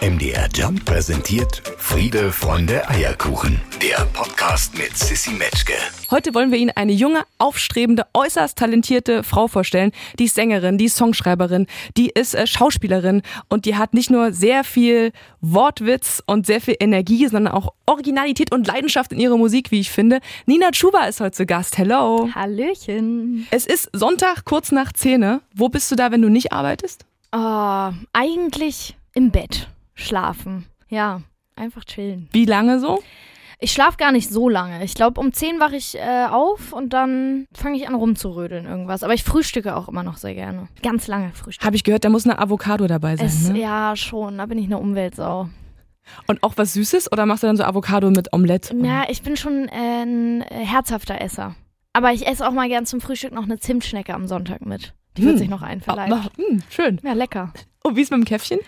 MDR Jump präsentiert Friede, Freunde, Eierkuchen. Der Podcast mit Sissy Metzke. Heute wollen wir Ihnen eine junge, aufstrebende, äußerst talentierte Frau vorstellen. Die ist Sängerin, die ist Songschreiberin, die ist äh, Schauspielerin und die hat nicht nur sehr viel Wortwitz und sehr viel Energie, sondern auch Originalität und Leidenschaft in ihrer Musik, wie ich finde. Nina Chuba ist heute zu Gast. Hello. Hallöchen. Es ist Sonntag kurz nach 10. Wo bist du da, wenn du nicht arbeitest? Oh, eigentlich im Bett schlafen. Ja, einfach chillen. Wie lange so? Ich schlafe gar nicht so lange. Ich glaube, um 10 wache ich äh, auf und dann fange ich an rumzurödeln irgendwas. Aber ich frühstücke auch immer noch sehr gerne. Ganz lange frühstücken. Habe ich gehört, da muss eine Avocado dabei sein. Es, ne? Ja, schon. Da bin ich eine Umweltsau. Und auch was Süßes oder machst du dann so Avocado mit Omelette? Ja, ich bin schon äh, ein äh, herzhafter Esser. Aber ich esse auch mal gern zum Frühstück noch eine Zimtschnecke am Sonntag mit. Die wird Hm. sich noch einverleibt. Ah, hm, schön. Ja, lecker. Und wie ist mit dem Käffchen?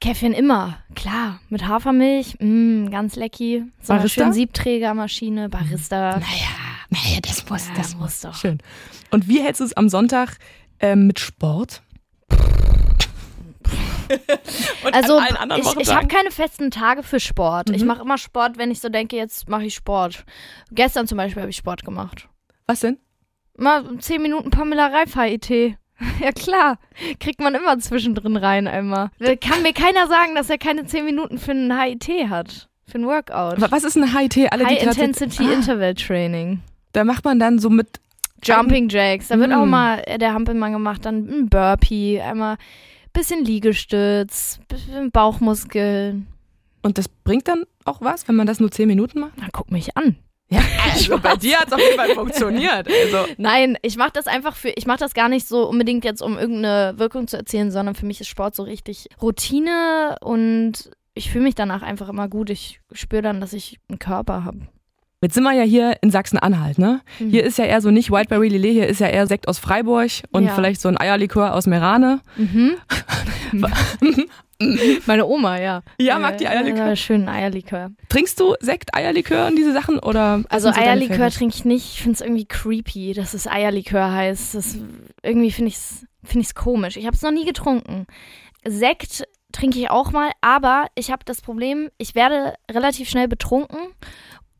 Käffchen immer, klar. Mit Hafermilch, mm, ganz lecki. So eine Barista? schöne Siebträgermaschine, Barista. Naja, naja, das muss, Ja, muss doch. Schön. Und wie hältst du es am Sonntag ähm, mit Sport? Und Also an allen anderen ich, ich habe keine festen Tage für Sport. Ich Mhm. mache immer Sport, wenn ich so denke, jetzt mache ich Sport. Gestern zum Beispiel habe ich Sport gemacht. Was denn? Mal 10 Minuten Pamela Reif HIT. Ja klar, kriegt man immer zwischendrin rein einmal. Kann mir keiner sagen, dass er keine 10 Minuten für ein HIT hat. Für ein Workout. Was ist ein HIT? Alle, High Intensity Ah, Interval Training. Da macht man dann so mit. Jumping Jacks. Da wird auch Mm. mal äh, der Hampelmann gemacht, dann ein Burpee, einmal bisschen Liegestütz, bisschen Bauchmuskeln. Und das bringt dann auch was, wenn man das nur 10 Minuten macht? Na, guck mich an. Ja, also bei dir hat es auf jeden Fall funktioniert. Also. Nein, ich mache das einfach für, ich mache das gar nicht so unbedingt jetzt, um irgendeine Wirkung zu erzielen, sondern für mich ist Sport so richtig Routine und ich fühle mich danach einfach immer gut. Ich spüre dann, dass ich einen Körper habe. Jetzt sind wir ja hier in Sachsen-Anhalt, ne? Mhm. Hier ist ja eher so nicht Whiteberry Lillet, hier ist ja eher Sekt aus Freiburg und Ja. vielleicht so ein Eierlikör aus Merane. Mhm. Meine Oma, ja. Ja, mag die Äh, Eierlikör? äh, Schönen Eierlikör. Trinkst du Sekt, Eierlikör und diese Sachen oder? Also Eierlikör trinke ich nicht. Ich finde es irgendwie creepy, dass es Eierlikör heißt. Das, irgendwie finde ich es find ich's komisch. Ich habe es noch nie getrunken. Sekt trinke ich auch mal, aber ich habe das Problem, ich werde relativ schnell betrunken.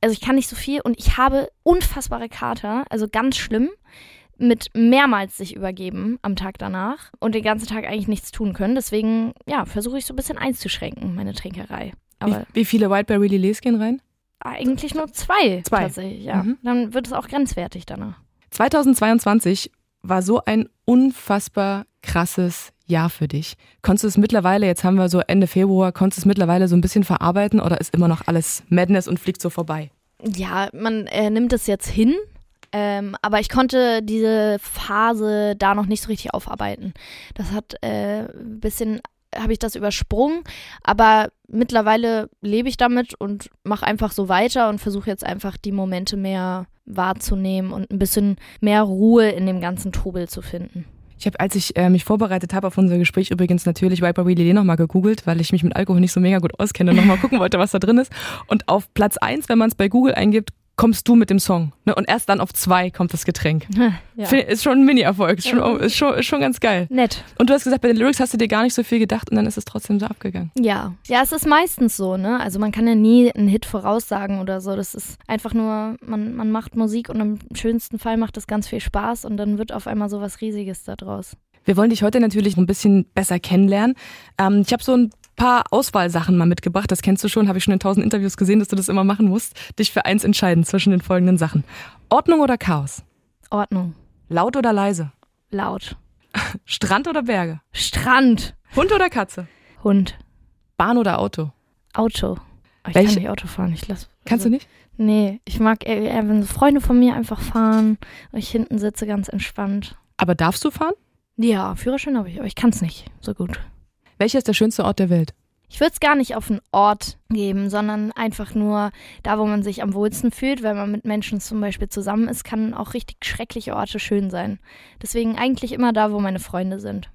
Also ich kann nicht so viel und ich habe unfassbare Kater, also ganz schlimm, mit mehrmals sich übergeben am Tag danach und den ganzen Tag eigentlich nichts tun können. Deswegen, ja, versuche ich so ein bisschen einzuschränken, meine Trinkerei. Wie, Aber wie viele Whiteberry Lillets gehen rein? eigentlich nur zwei, Zwei. tatsächlich, ja. Mhm. Dann wird es auch grenzwertig danach. 2022 war so ein unfassbar krasses Jahr für dich. Konntest du es mittlerweile, jetzt haben wir so Ende Februar, konntest du es mittlerweile so ein bisschen verarbeiten oder ist immer noch alles Madness und fliegt so vorbei? Ja, man äh, nimmt es jetzt hin, ähm, aber ich konnte diese Phase da noch nicht so richtig aufarbeiten. Das hat äh, ein bisschen, habe ich das übersprungen, aber mittlerweile lebe ich damit und mache einfach so weiter und versuche jetzt einfach die Momente mehr wahrzunehmen und ein bisschen mehr Ruhe in dem ganzen Trubel zu finden. Ich habe, als ich äh, mich vorbereitet habe auf unser Gespräch, übrigens natürlich Whiteberry Lillet nochmal gegoogelt, weil ich mich mit Alkohol nicht so mega gut auskenne und nochmal gucken wollte, was da drin ist. Und auf Platz eins, wenn man es bei Google eingibt, kommst du mit dem Song. Ne? Und erst dann auf zwei kommt das Getränk. Ja. Ist schon ein Mini-Erfolg, ist schon, ist, schon, ist schon ganz geil. Nett. Und du hast gesagt, bei den Lyrics hast du dir gar nicht so viel gedacht und dann ist es trotzdem so abgegangen. Ja. Ja, es ist meistens so, ne? Also man kann ja nie einen Hit voraussagen oder so. Das ist einfach nur, man, man macht Musik und im schönsten Fall macht es ganz viel Spaß und dann wird auf einmal so was Riesiges da draus. Wir wollen dich heute natürlich ein bisschen besser kennenlernen. Ähm, ich habe so ein paar Auswahlsachen mal mitgebracht. Das kennst du schon, habe ich schon in tausend Interviews gesehen, dass du das immer machen musst. Dich für eins entscheiden zwischen den folgenden Sachen. Ordnung oder Chaos? Ordnung. Laut oder leise? Laut. Strand oder Berge? Strand. Hund oder Katze? Hund. Bahn oder Auto? Auto. Aber Ich Welche- kann nicht Auto fahren. Ich lass, Kannst du nicht? Nee, ich mag eher, eher, wenn Freunde von mir einfach fahren und ich hinten sitze ganz entspannt. Aber darfst du fahren? Ja, Führerschein habe ich, aber ich kann es nicht so gut. Welcher ist der schönste Ort der Welt? Ich würde es gar nicht auf einen Ort geben, sondern einfach nur da, wo man sich am wohlsten fühlt. Wenn man mit Menschen zum Beispiel zusammen ist, kann auch richtig schreckliche Orte schön sein. Deswegen eigentlich immer da, wo meine Freunde sind.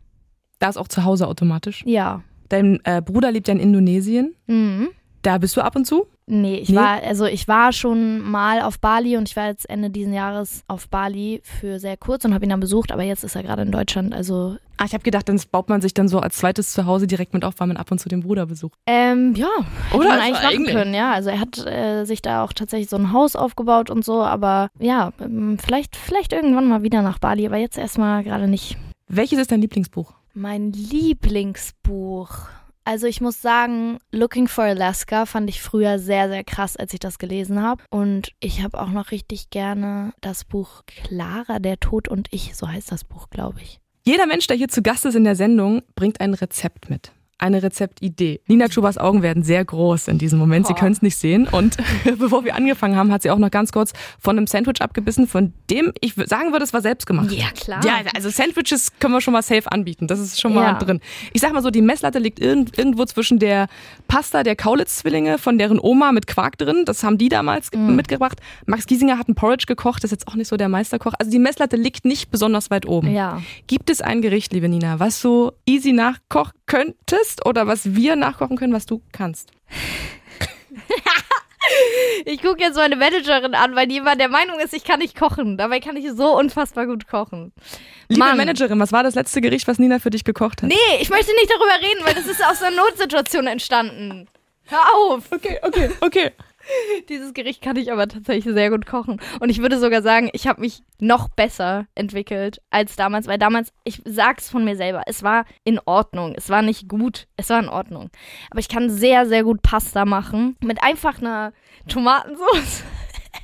Da ist auch zu Hause automatisch. Ja. Dein äh, Bruder lebt ja in Indonesien. Mhm. Da bist du ab und zu? Nee, ich Nee? war, also ich war schon mal auf Bali und ich war jetzt Ende diesen Jahres auf Bali für sehr kurz und habe ihn dann besucht, aber jetzt ist er gerade in Deutschland. Also, Ah, ich habe gedacht, dann baut man sich dann so als zweites Zuhause direkt mit auf, weil man ab und zu den Bruder besucht. ähm, ja, hätte Oder? man eigentlich machen eigentlich. können, ja. Also er hat äh, sich da auch tatsächlich so ein Haus aufgebaut und so, aber ja, ähm, vielleicht, vielleicht irgendwann mal wieder nach Bali, aber jetzt erstmal gerade nicht. Welches ist dein Lieblingsbuch? Mein Lieblingsbuch. Also ich muss sagen, Looking for Alaska fand ich früher sehr, sehr krass, als ich das gelesen habe. Und ich habe auch noch richtig gerne das Buch Clara, der Tod und ich, so heißt das Buch, glaube ich. Jeder Mensch, der hier zu Gast ist in der Sendung, bringt ein Rezept mit. Eine Rezeptidee. Nina Schubers Augen werden sehr groß in diesem Moment. Sie Oh. können es nicht sehen. Und bevor wir angefangen haben, hat sie auch noch ganz kurz von einem Sandwich abgebissen, von dem ich sagen würde, es war selbst gemacht. Ja, klar. Ja, also Sandwiches können wir schon mal safe anbieten. Das ist schon mal Ja. drin. Ich sag mal so, die Messlatte liegt irgend, irgendwo zwischen der Pasta der Kaulitz-Zwillinge, von deren Oma mit Quark drin. Das haben die damals Mhm. mitgebracht. Max Giesinger hat ein Porridge gekocht. Das ist jetzt auch nicht so der Meisterkoch. Also die Messlatte liegt nicht besonders weit oben. Ja. Gibt es ein Gericht, liebe Nina, was du easy nachkochen könntest oder was wir nachkochen können, was du kannst? Ich gucke jetzt meine Managerin an, weil die immer der Meinung ist, ich kann nicht kochen. Dabei kann ich so unfassbar gut kochen. Liebe Mann. Managerin, was war das letzte Gericht, was Nina für dich gekocht hat? Nee, ich möchte nicht darüber reden, weil das ist aus einer Notsituation entstanden. Hör auf! Okay, okay, okay. Dieses Gericht kann ich aber tatsächlich sehr gut kochen. Und ich würde sogar sagen, ich habe mich noch besser entwickelt als damals, weil damals, ich sag's von mir selber, es war in Ordnung. Es war nicht gut, es war in Ordnung. Aber ich kann sehr, sehr gut Pasta machen mit einfach einer Tomatensauce,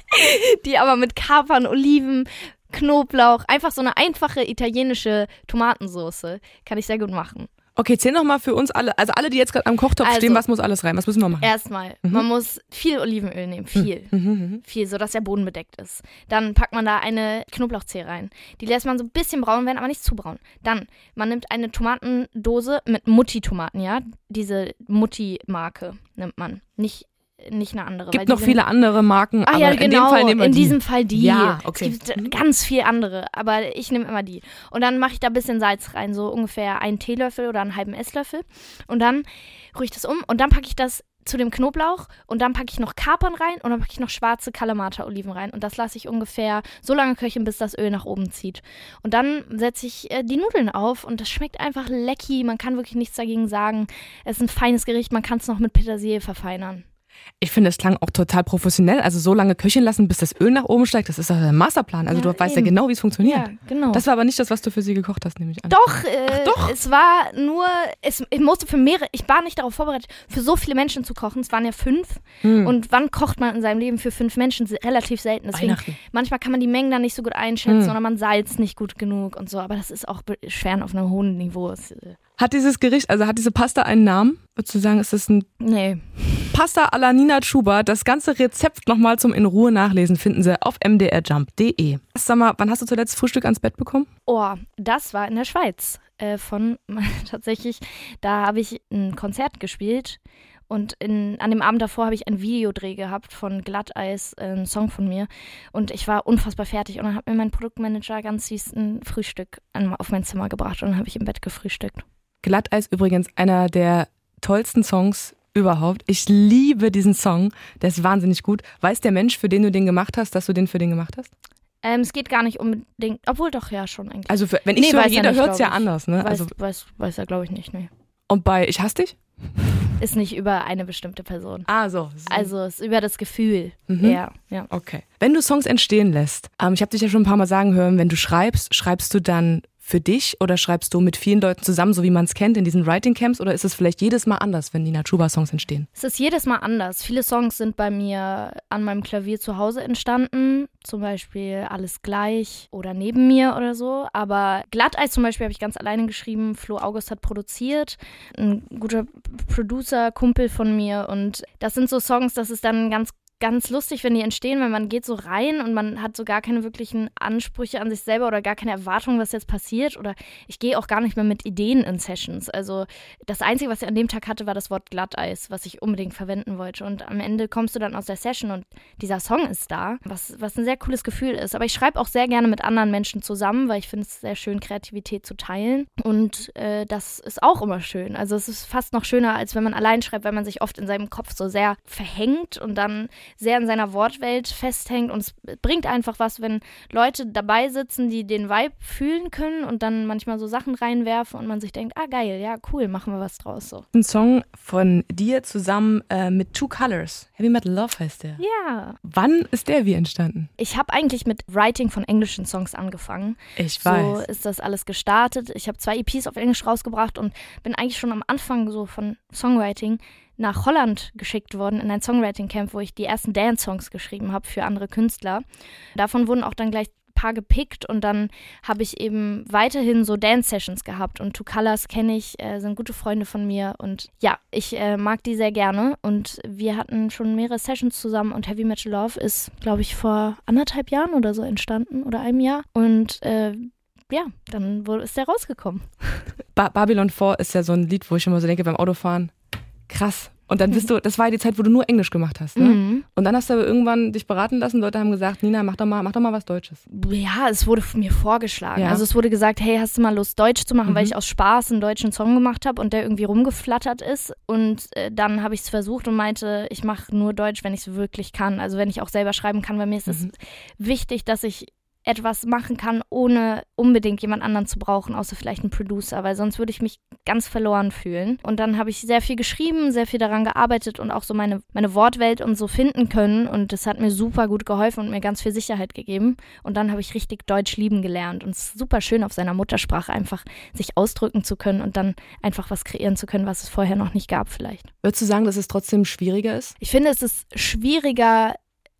die aber mit Kapern, Oliven, Knoblauch, einfach so eine einfache italienische Tomatensauce kann ich sehr gut machen. Okay, zähl noch mal für uns alle, also alle, die jetzt gerade am Kochtopf Also- stehen, was muss alles rein? Was müssen wir machen? Erstmal, man muss viel Olivenöl nehmen, viel. Mhm, mhm. viel, sodass der Boden bedeckt ist. Dann packt man da eine Knoblauchzehe rein. Die lässt man so ein bisschen braun werden, aber nicht zu braun. Dann, man nimmt eine Tomatendose mit Mutti-Tomaten, ja? Diese Mutti-Marke nimmt man. Nicht, nicht eine andere. Gibt noch viele andere Marken, Ah aber ja, in dem genau. Fall nehmen wir in die. diesem Fall die. Ja, okay. Es gibt Mhm. ganz viel andere, aber ich nehme immer die. Und dann mache ich da ein bisschen Salz rein, so ungefähr einen Teelöffel oder einen halben Esslöffel. Und dann rühre ich das um und dann packe ich das zu dem Knoblauch und dann packe ich noch Kapern rein und dann packe ich noch schwarze Kalamata-Oliven rein. Und das lasse ich ungefähr so lange köcheln, bis das Öl nach oben zieht. Und dann setze ich äh, die Nudeln auf und das schmeckt einfach lecky. Man kann wirklich nichts dagegen sagen. Es ist ein feines Gericht, man kann es noch mit Petersilie verfeinern. Ich finde, es klang auch total professionell. Also so lange köcheln lassen, bis das Öl nach oben steigt, das ist doch der Masterplan. Also Ja, du weißt ja genau, wie es funktioniert. Ja, genau. Das war aber nicht das, was du für sie gekocht hast, nehme ich an. Doch, äh, doch. es war nur, es, ich musste für mehrere, ich war nicht darauf vorbereitet, für so viele Menschen zu kochen. Es waren ja fünf. Hm. Und wann kocht man in seinem Leben für fünf Menschen? Relativ selten. Deswegen, manchmal kann man die Mengen dann nicht so gut einschätzen Hm. oder man salzt nicht gut genug und so. Aber das ist auch schwer auf einem hohen Niveau. Äh, Hat dieses Gericht, also hat diese Pasta einen Namen? Würdest du sagen, ist das ein nee. Pasta alla Nina Schuber? Das ganze Rezept nochmal zum in Ruhe nachlesen finden Sie auf mdrjump.de. Sag mal, wann hast du zuletzt Frühstück ans Bett bekommen? Oh, das war in der Schweiz. Äh, von tatsächlich, da habe ich ein Konzert gespielt und in, an dem Abend davor habe ich einen Videodreh gehabt von Glatteis, äh, ein Song von mir. Und ich war unfassbar fertig und dann hat mir mein Produktmanager ganz süß ein Frühstück an, auf mein Zimmer gebracht und dann habe ich im Bett gefrühstückt. Glatteis übrigens einer der tollsten Songs überhaupt. Ich liebe diesen Song. Der ist wahnsinnig gut. Weiß der Mensch, für den du den gemacht hast, dass du den für den gemacht hast? Ähm, es geht gar nicht unbedingt, obwohl doch ja schon eigentlich. Also für, wenn ich Nee, höre, weiß er jeder hört es ja anders. Ne? weiß, Also, weiß, weiß er, glaube ich, nicht. Nee. und bei Ich hasse dich? Ist nicht über eine bestimmte Person. Ah, so. Also es ist über das Gefühl. Mhm. eher, ja. Okay. Wenn du Songs entstehen lässt, ähm, ich habe dich ja schon ein paar Mal sagen hören, wenn du schreibst, schreibst du dann für dich oder schreibst du mit vielen Leuten zusammen, so wie man es kennt in diesen Writing Camps oder ist es vielleicht jedes Mal anders, wenn Nina Chuba Songs entstehen? Es ist jedes Mal anders. Viele Songs sind bei mir an meinem Klavier zu Hause entstanden. Zum Beispiel Alles gleich oder Neben mir oder so. Aber Glatteis zum Beispiel habe ich ganz alleine geschrieben. Flo August hat produziert. Ein guter Producer, Kumpel von mir. Und das sind so Songs, das ist dann ganz ganz lustig, wenn die entstehen, weil man geht so rein und man hat so gar keine wirklichen Ansprüche an sich selber oder gar keine Erwartung, was jetzt passiert. Oder ich gehe auch gar nicht mehr mit Ideen in Sessions. Also das Einzige, was ich an dem Tag hatte, war das Wort Glatteis, was ich unbedingt verwenden wollte. Und am Ende kommst du dann aus der Session und dieser Song ist da, was, was ein sehr cooles Gefühl ist. Aber ich schreibe auch sehr gerne mit anderen Menschen zusammen, weil ich finde es sehr schön, Kreativität zu teilen. Und äh, das ist auch immer schön. Also es ist fast noch schöner, als wenn man allein schreibt, weil man sich oft in seinem Kopf so sehr verhängt und dann sehr in seiner Wortwelt festhängt. Und es bringt einfach was, wenn Leute dabei sitzen, die den Vibe fühlen können und dann manchmal so Sachen reinwerfen und man sich denkt, ah geil, ja cool, machen wir was draus so. Ein Song von dir zusammen äh, mit Two Colors. Heavy Metal Love heißt der. Ja. Wann ist der wie entstanden? Ich habe eigentlich mit Writing von englischen Songs angefangen. Ich So weiß. ist das alles gestartet. Ich habe zwei EPs auf Englisch rausgebracht und bin eigentlich schon am Anfang so von Songwriting nach Holland geschickt worden in ein Songwriting-Camp, wo ich die ersten Dance-Songs geschrieben habe für andere Künstler. Davon wurden auch dann gleich ein paar gepickt und dann habe ich eben weiterhin so Dance-Sessions gehabt und Two Colors kenne ich, äh, sind gute Freunde von mir und ja, ich äh, mag die sehr gerne und wir hatten schon mehrere Sessions zusammen und Heavy Metal Love ist, glaube ich, vor anderthalb Jahren oder so entstanden oder einem Jahr und äh, ja, dann ist der rausgekommen. Ba Babylon 4 ist ja so ein Lied, wo ich immer so denke beim Autofahren, krass. Und dann bist du, das war ja die Zeit, wo du nur Englisch gemacht hast, ne? Mhm. Und dann hast du aber irgendwann dich beraten lassen. Leute haben gesagt, Nina, mach doch mal, mach doch mal was Deutsches. Ja, es wurde mir vorgeschlagen. Ja. Also es wurde gesagt, hey, hast du mal Lust, Deutsch zu machen, weil Mhm. ich aus Spaß einen deutschen Song gemacht habe und der irgendwie rumgeflattert ist. Und äh, dann habe ich es versucht und meinte, ich mache nur Deutsch, wenn ich es wirklich kann. Also wenn ich auch selber schreiben kann, weil mir ist es Mhm. wichtig, dass ich etwas machen kann, ohne unbedingt jemand anderen zu brauchen, außer vielleicht einen Producer, weil sonst würde ich mich ganz verloren fühlen. Und dann habe ich sehr viel geschrieben, sehr viel daran gearbeitet und auch so meine, meine Wortwelt und so finden können. Und das hat mir super gut geholfen und mir ganz viel Sicherheit gegeben. Und dann habe ich richtig Deutsch lieben gelernt. Und es ist super schön, auf seiner Muttersprache einfach sich ausdrücken zu können und dann einfach was kreieren zu können, was es vorher noch nicht gab vielleicht. Würdest du sagen, dass es trotzdem schwieriger ist? Ich finde, es ist schwieriger,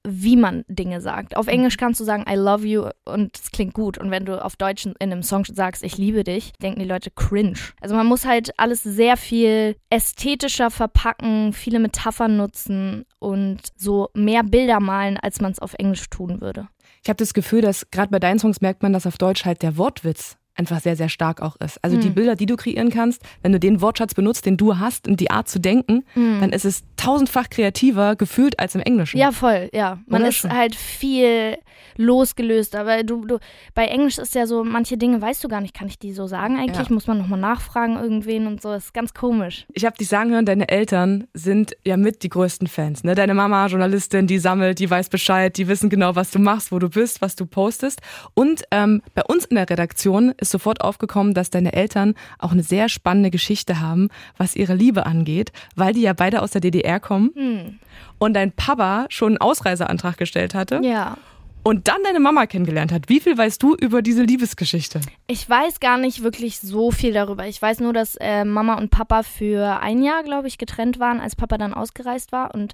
wie man Dinge sagt. Auf Englisch kannst du sagen, I love you und es klingt gut. Und wenn du auf Deutsch in einem Song sagst, ich liebe dich, denken die Leute cringe. Also man muss halt alles sehr viel ästhetischer verpacken, viele Metaphern nutzen und so mehr Bilder malen, als man es auf Englisch tun würde. Ich habe das Gefühl, dass gerade bei deinen Songs merkt man, dass auf Deutsch halt der Wortwitz einfach sehr, sehr stark auch ist. Also die Hm. Bilder, die du kreieren kannst, wenn du den Wortschatz benutzt, den du hast und die Art zu denken, dann ist es tausendfach kreativer gefühlt als im Englischen. Ja, voll, ja. Man Oder ist schon? halt viel losgelöst, aber du, du, bei Englisch ist ja so, manche Dinge weißt du gar nicht, kann ich die so sagen eigentlich? Ja. Muss man nochmal nachfragen irgendwen und so, das ist ganz komisch. Ich habe dich sagen hören, deine Eltern sind ja mit die größten Fans. Ne? Deine Mama, Journalistin, die sammelt, die weiß Bescheid, die wissen genau, was du machst, wo du bist, was du postest. Und ähm, bei uns in der Redaktion ist sofort aufgekommen, dass deine Eltern auch eine sehr spannende Geschichte haben, was ihre Liebe angeht, weil die ja beide aus der DDR kommen Hm. und dein Papa schon einen Ausreiseantrag gestellt hatte Ja. Und dann deine Mama kennengelernt hat. Wie viel weißt du über diese Liebesgeschichte? Ich weiß gar nicht wirklich so viel darüber. Ich weiß nur, dass äh, Mama und Papa für ein Jahr, glaube ich, getrennt waren, als Papa dann ausgereist war. Und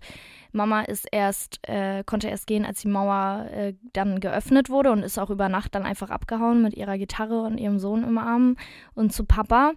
Mama ist erst, äh, konnte erst gehen, als die Mauer äh, dann geöffnet wurde und ist auch über Nacht dann einfach abgehauen mit ihrer Gitarre und ihrem Sohn im Arm und zu Papa,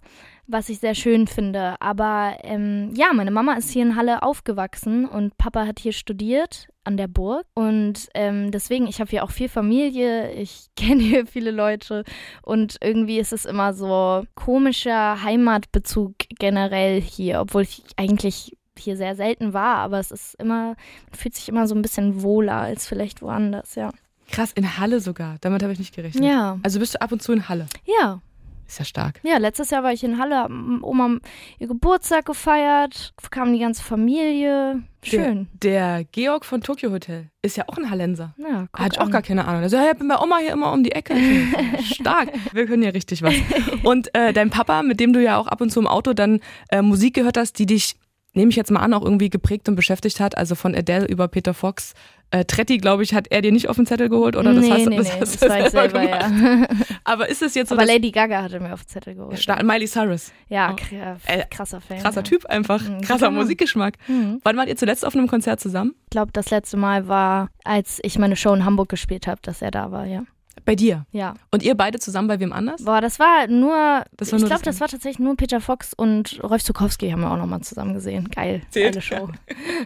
was ich sehr schön finde. Aber ähm, ja, meine Mama ist hier in Halle aufgewachsen und Papa hat hier studiert an der Burg und ähm, deswegen, ich habe hier auch viel Familie, ich kenne hier viele Leute und irgendwie ist es immer so komischer Heimatbezug generell hier, obwohl ich eigentlich hier sehr selten war, aber es ist immer, man fühlt sich immer so ein bisschen wohler als vielleicht woanders, ja. Krass, in Halle sogar. Damit habe ich nicht gerechnet. Ja, Also bist du ab und zu in Halle. ja. Ist ja stark. Ja, letztes Jahr war ich in Halle, hab Oma ihr Geburtstag gefeiert, kam die ganze Familie. Schön. Der, der Georg von Tokyo Hotel ist ja auch ein Hallenser. Ja, guck Hatte ich auch gar keine Ahnung. Also, hey, ich bin bei Oma hier immer um die Ecke. Stark. Wir können ja richtig was. Und äh, dein Papa, mit dem du ja auch ab und zu im Auto dann äh, Musik gehört hast, die dich, nehme ich jetzt mal an, auch irgendwie geprägt und beschäftigt hat. Also von Adele über Peter Fox. Äh, Tretti, glaube ich, hat er dir nicht auf den Zettel geholt, oder? Das nee, hast, nee, das nee, hast das war ich selber, ja. Aber ist es jetzt so, Aber Lady Gaga hatte mir auf den Zettel geholt. Stark- Miley Cyrus, Ja, Oh. Äh, krasser Fan. krasser ja. Typ einfach, Mhm, krasser genau. Musikgeschmack. Mhm. Wann wart ihr zuletzt auf einem Konzert zusammen? Ich glaube, das letzte Mal war, als ich meine Show in Hamburg gespielt habe, dass er da war, ja. Bei dir. Ja. Und ihr beide zusammen bei wem anders? Boah, das war nur, Das war ich nur glaube, das das war tatsächlich nur Peter Fox und Rolf Zukowski haben wir auch nochmal zusammen gesehen. Geil, Zählt, geile Show.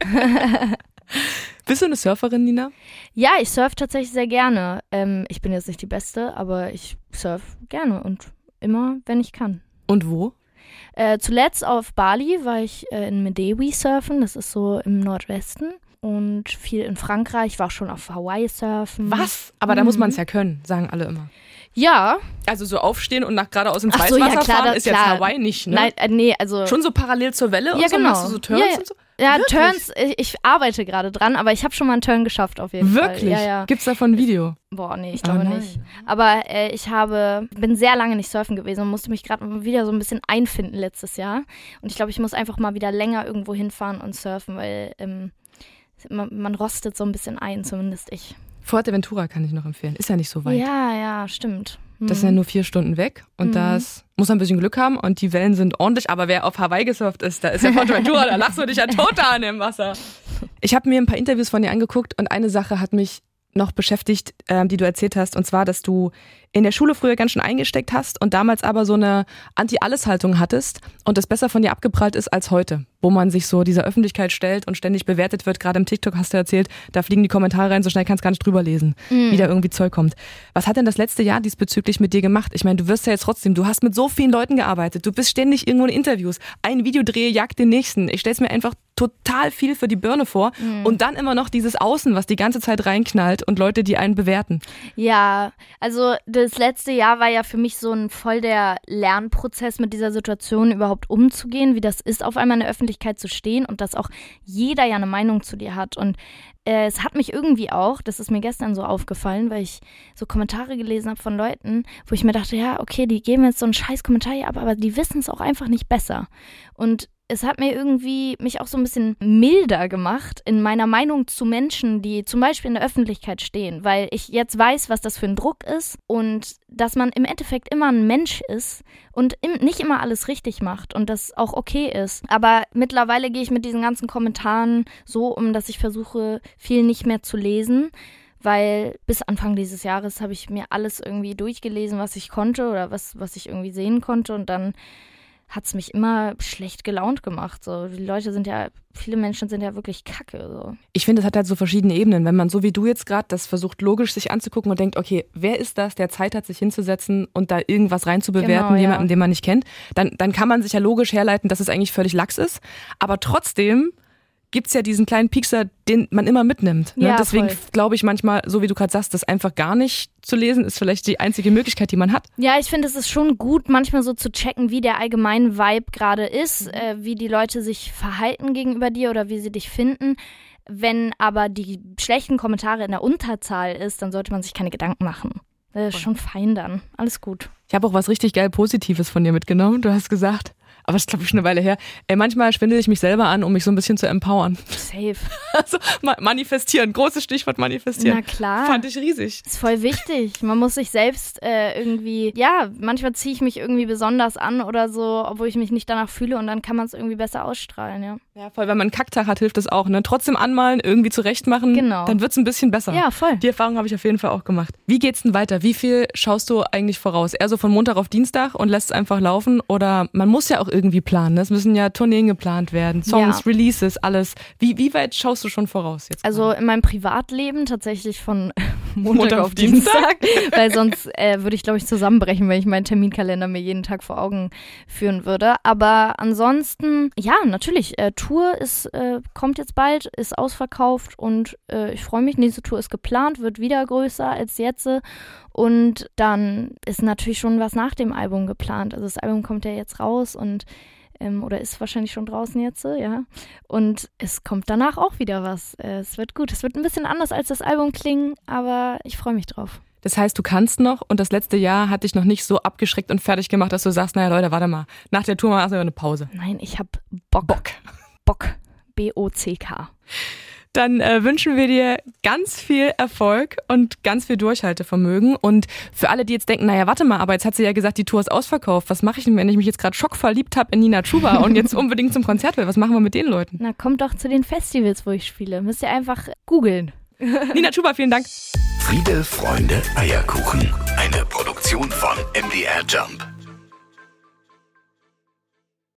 Bist du eine Surferin, Nina? Ja, ich surfe tatsächlich sehr gerne. Ähm, ich bin jetzt nicht die Beste, aber ich surf gerne und immer, wenn ich kann. Und wo? Äh, zuletzt auf Bali war ich äh, in Medewi surfen, das ist so im Nordwesten. Und viel in Frankreich, war auch schon auf Hawaii surfen. Was? Aber da muss man es ja können, sagen alle immer. Ja. Also so aufstehen und nach geradeaus ins Ach so, Weißwasser ja, klar, fahren das- ist jetzt klar. Hawaii nicht, ne? Nein, äh, nee, also. Schon so parallel zur Welle und Ja, so genau. machst du so Turns Ja, ja. und so? Ja, Wirklich? Turns, ich, ich arbeite gerade dran, aber ich habe schon mal einen Turn geschafft auf jeden Fall. Wirklich? Ja, ja. Gibt's davon ein Video? Boah, nee, ich Oh glaube nein. nicht. Aber äh, ich habe, bin sehr lange nicht surfen gewesen und musste mich gerade wieder so ein bisschen einfinden letztes Jahr. Und ich glaube, ich muss einfach mal wieder länger irgendwo hinfahren und surfen, weil ähm, man, man rostet so ein bisschen ein, zumindest ich. Fuerteventura kann ich noch empfehlen. Ist ja nicht so weit. Ja, ja, stimmt. Das sind ja Mhm. nur vier Stunden weg und Mhm. das muss man ein bisschen Glück haben und die Wellen sind ordentlich, aber wer auf Hawaii gesurft ist, da ist ja Fuerteventura, da lachst du dich ja tot an im Wasser. Ich habe mir ein paar Interviews von dir angeguckt und eine Sache hat mich noch beschäftigt, ähm, die du erzählt hast, und zwar, dass du in der Schule früher ganz schön eingesteckt hast und damals aber so eine Anti-Alles-Haltung hattest und das besser von dir abgeprallt ist als heute, wo man sich so dieser Öffentlichkeit stellt und ständig bewertet wird. Gerade im TikTok hast du erzählt, da fliegen die Kommentare rein, so schnell kannst du gar nicht drüber lesen, wie da irgendwie Zeug kommt. Was hat denn das letzte Jahr diesbezüglich mit dir gemacht? Ich meine, du wirst ja jetzt trotzdem, du hast mit so vielen Leuten gearbeitet, du bist ständig irgendwo in Interviews, ein Videodreh jagt den nächsten. Ich stell's mir einfach total viel für die Birne vor und dann immer noch dieses Außen, was die ganze Zeit reinknallt und Leute, die einen bewerten. Ja, also das letzte Jahr war ja für mich so ein voll der Lernprozess, mit dieser Situation überhaupt umzugehen, wie das ist, auf einmal in der Öffentlichkeit zu stehen und dass auch jeder ja eine Meinung zu dir hat. Und äh, es hat mich irgendwie auch, das ist mir gestern so aufgefallen, weil ich so Kommentare gelesen habe von Leuten, wo ich mir dachte, ja, okay, die geben jetzt so einen scheiß Kommentar hier ab, aber die wissen es auch einfach nicht besser. Und es hat mir irgendwie mich auch so ein bisschen milder gemacht in meiner Meinung zu Menschen, die zum Beispiel in der Öffentlichkeit stehen, weil ich jetzt weiß, was das für ein Druck ist und dass man im Endeffekt immer ein Mensch ist und im, nicht immer alles richtig macht und das auch okay ist. Aber mittlerweile gehe ich mit diesen ganzen Kommentaren so um, dass ich versuche, viel nicht mehr zu lesen. Weil bis Anfang dieses Jahres habe ich mir alles irgendwie durchgelesen, was ich konnte oder was, was ich irgendwie sehen konnte. Und dann hat es mich immer schlecht gelaunt gemacht. So. Die Leute sind ja, viele Menschen sind ja wirklich kacke. So. Ich finde, es hat halt so verschiedene Ebenen. Wenn man so wie du jetzt gerade das versucht, logisch sich anzugucken und denkt, okay, wer ist das, der Zeit hat, sich hinzusetzen und da irgendwas reinzubewerten, Genau, ja. jemanden, den man nicht kennt, dann, dann kann man sich ja logisch herleiten, dass es eigentlich völlig lax ist. Aber trotzdem gibt's ja diesen kleinen Piekser, den man immer mitnimmt. Ne? Ja, Deswegen glaube ich manchmal, so wie du gerade sagst, das einfach gar nicht zu lesen, ist vielleicht die einzige Möglichkeit, die man hat. Ja, ich finde, es ist schon gut, manchmal so zu checken, wie der allgemeine Vibe gerade ist, Mhm. äh, wie die Leute sich verhalten gegenüber dir oder wie sie dich finden. Wenn aber die schlechten Kommentare in der Unterzahl ist, dann sollte man sich keine Gedanken machen. Das ist schon fein dann. Alles gut. Ich habe auch was richtig geil Positives von dir mitgenommen. Du hast gesagt, aber das ist glaube ich schon eine Weile her. Ey, manchmal schwindel ich mich selber an, um mich so ein bisschen zu empowern. Safe. Also ma- manifestieren, großes Stichwort manifestieren. Na klar. Fand ich riesig. ist voll wichtig. Man muss sich selbst äh, irgendwie, ja, manchmal ziehe ich mich irgendwie besonders an oder so, obwohl ich mich nicht danach fühle und dann kann man es irgendwie besser ausstrahlen, ja. Ja, voll, wenn man einen Kacktag hat, hilft das auch. Ne? Trotzdem anmalen, irgendwie zurechtmachen, Genau. dann wird's ein bisschen besser. Ja, voll. Die Erfahrung habe ich auf jeden Fall auch gemacht. Wie geht's denn weiter? Wie viel schaust du eigentlich voraus? Eher so von Montag auf Dienstag und lässt es einfach laufen? Oder man muss ja auch irgendwie planen. ne? Es müssen ja Tourneen geplant werden, Songs, Ja. Releases, alles. Wie, wie weit schaust du schon voraus jetzt? Also in meinem Privatleben tatsächlich von Montag, Montag auf Dienstag? Dienstag, weil sonst äh, würde ich, glaube ich, zusammenbrechen, wenn ich meinen Terminkalender mir jeden Tag vor Augen führen würde. Aber ansonsten, ja, natürlich, äh, Tour ist, äh, kommt jetzt bald, ist ausverkauft und äh, ich freue mich. Nächste Tour ist geplant, wird wieder größer als jetzt. Und dann ist natürlich schon was nach dem Album geplant. Also das Album kommt ja jetzt raus und ähm, oder ist wahrscheinlich schon draußen jetzt, ja. Und es kommt danach auch wieder was. Äh, Es wird gut. Es wird ein bisschen anders als das Album klingen, aber ich freue mich drauf. Das heißt, du kannst noch und das letzte Jahr hat dich noch nicht so abgeschreckt und fertig gemacht, dass du sagst, naja Leute, warte mal, nach der Tour machen wir eine Pause. Nein, ich habe Bock. Bock. Bock. B-O-C-K. Dann äh, wünschen wir dir ganz viel Erfolg und ganz viel Durchhaltevermögen. Und für alle, die jetzt denken, naja, warte mal, aber jetzt hat sie ja gesagt, die Tour ist ausverkauft. Was mache ich denn, wenn ich mich jetzt gerade schockverliebt habe in Nina Chuba und jetzt unbedingt zum Konzert will? Was machen wir mit den Leuten? Na, kommt doch zu den Festivals, wo ich spiele. Müsst ihr einfach googeln. Nina Chuba, vielen Dank. Friede, Freunde, Eierkuchen. Eine Produktion von MDR Jump.